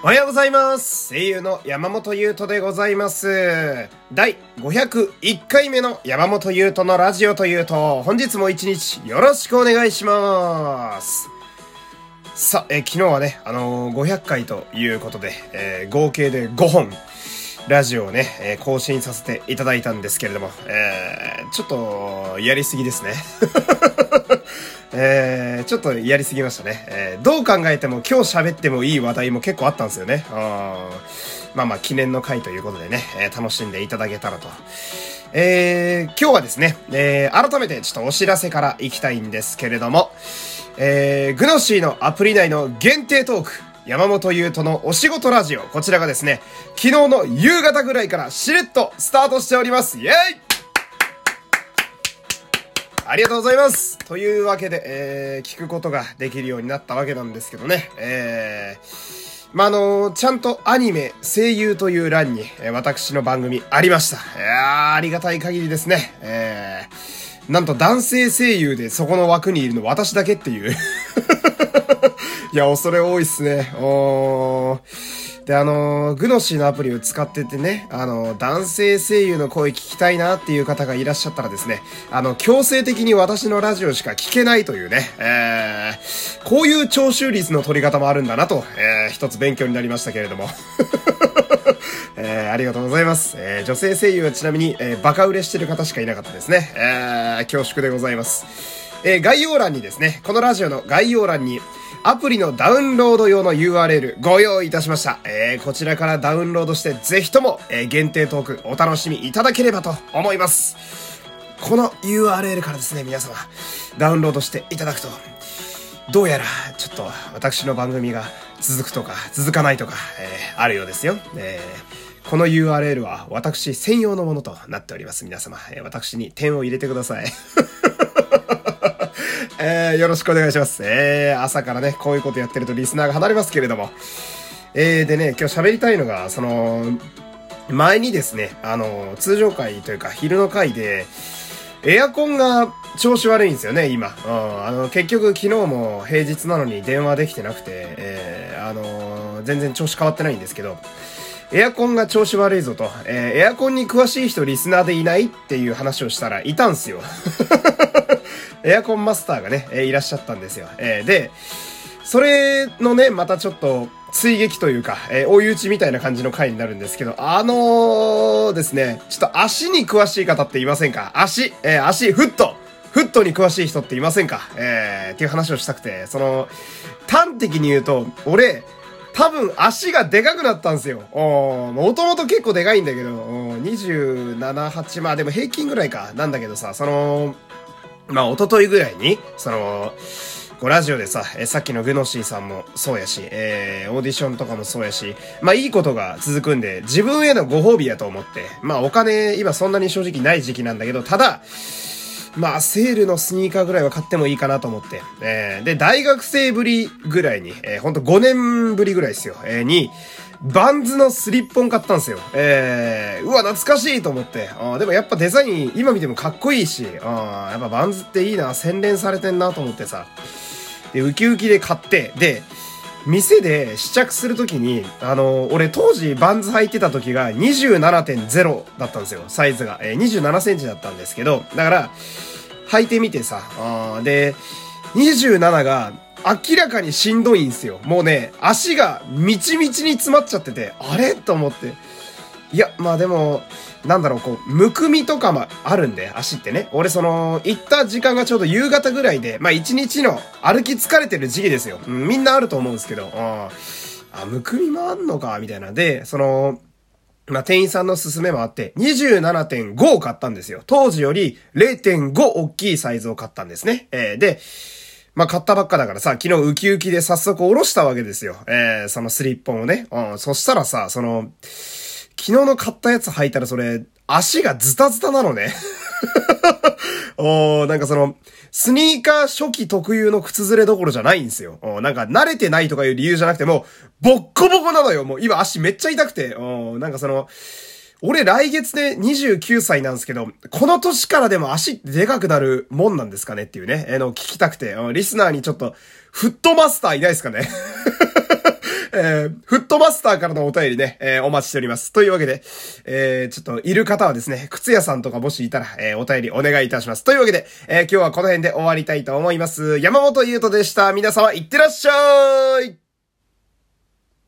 おはようございます。声優の山本優斗でございます。第501回目の山本優斗のラジオというと、本日も一日よろしくお願いします。さあ、え昨日はね、あのー500回ということで、えー合計で5本、ラジオをね、えー更新させていただいたんですけれども、えーちょっと、やりすぎですね。えー、ちょっとやりすぎましたね。えーどう考えても今日喋ってもいい話題も結構あったんですよね。うんまあまあ記念の回ということでね、えー楽しんでいただけたらと。えー今日はですね、えー改めてちょっとお知らせからいきたいんですけれども、えー、グノシーのアプリ内の限定トーク、山本優斗のお仕事ラジオ、こちらがですね、昨日の夕方ぐらいからしれっとスタートしております。イェイありがとうございますというわけで、えー、聞くことができるようになったわけなんですけどね。えー、まあ、あのちゃんとアニメ、声優という欄に、えー私の番組ありました。いやー、ありがたい限りですね。えー、なんと男性声優でそこの枠にいるの私だけっていう。いや、恐れ多いっすね。おー。で、あのグノシーのアプリを使っててね、あの男性声優の声聞きたいなっていう方がいらっしゃったらですね、あの、強制的に私のラジオしか聞けないというね、えー、こういう聴取率の取り方もあるんだなと、えー、一つ勉強になりましたけれども。えー、ありがとうございます。えー、女性声優はちなみに、えー、バカ売れしてる方しかいなかったですね。えー、恐縮でございます。えー、概要欄にですね、このラジオの概要欄に、アプリのダウンロード用の URL ご用意いたしました。えー、こちらからダウンロードして、ぜひとも、えー、限定トークお楽しみいただければと思います。この URL からですね、皆様、ダウンロードしていただくと、どうやら、ちょっと、私の番組が続くとか、続かないとか、えーあるようですよ。えーこの URL は私専用のものとなっております。皆様、え私に点を入れてください。えーよろしくお願いします。えー朝からね、こういうことやってるとリスナーが離れますけれども。えーでね、今日喋りたいのが、その、前にですね、あの、通常回というか、昼の回で、エアコンが調子悪いんですよね、今。うん、あの、結局昨日も平日なのに電話できてなくて、えーあの全然調子変わってないんですけど、エアコンが調子悪いぞと、えーエアコンに詳しい人リスナーでいないっていう話をしたらいたんすよ。エアコンマスターがね、えいらっしゃったんですよ。えーで、それのね、またちょっと、追撃というか、えー追い打ちみたいな感じの回になるんですけど、あのーですね、ちょっと足に詳しい方っていませんか？足、えー足、フットフットに詳しい人っていませんか？えー、っていう話をしたくて、その、端的に言うと、俺、多分足がでかくなったんですよ。もともと結構でかいんだけど、27、8、まあでも平均ぐらいか、なんだけどさ、その、まあ、一昨日ぐらいに、その、こうラジオでさ、えさっきのグノシーさんもそうやし、えー、オーディションとかもそうやし、まあいいことが続くんで、自分へのご褒美やと思って、まあお金、今そんなに正直ない時期なんだけど、ただ、まあ、セールのスニーカーぐらいは買ってもいいかなと思って。えー、で、大学生ぶりぐらいに、えー、ほんと5年ぶりぐらいですよ。えー、に、バンズのスリッポン買ったんですよ。えー、うわ、懐かしいと思って。あでもやっぱデザイン、今見てもかっこいいし、あやっぱバンズっていいな、洗練されてんなと思ってさ。で、ウキウキで買って、で、店で試着するときに、あの、俺当時バンズ履いてた時が27.0だったんですよ、サイズが。えー、27センチだったんですけど、だから、履いてみてさ、あで、27が明らかにしんどいんですよ。もうね、足がみちみちに詰まっちゃってて、あれ？と思って。いや、まあでも、なんだろう、こう、むくみとかもあるんで、足ってね。俺その、行った時間がちょうど夕方ぐらいで、まあ一日の歩き疲れてる時期ですよ。うん、みんなあると思うんですけど、あーあ、むくみもあんのか、みたいな。で、その、まあ、店員さんの勧めもあって、27.5を買ったんですよ。当時より0.5大きいサイズを買ったんですね。えーで、まあ、買ったばっかだからさ、昨日ウキウキで早速下ろしたわけですよ。えー、そのスリッポンをね。うん、そしたらさ、その、昨日の買ったやつ履いたらそれ、足がズタズタなのね。おなんかその、スニーカー初期特有の靴ずれどころじゃないんですよ。おなんか慣れてないとかいう理由じゃなくても、ボッコボコなのよ。もう今足めっちゃ痛くて。おなんかその、俺来月で29歳なんですけど、この年からでも足ってでかくなるもんなんですかねっていうね、えの聞きたくて、リスナーにちょっと、フットマスターいないですかね えー、フットマスターからのお便りね、えー、お待ちしております。というわけで、えー、ちょっといる方はですね、靴屋さんとかもしいたら、えー、お便りお願いいたします。というわけで、え、今日はこの辺で終わりたいと思います。山本優斗でした。皆様、いってらっしゃい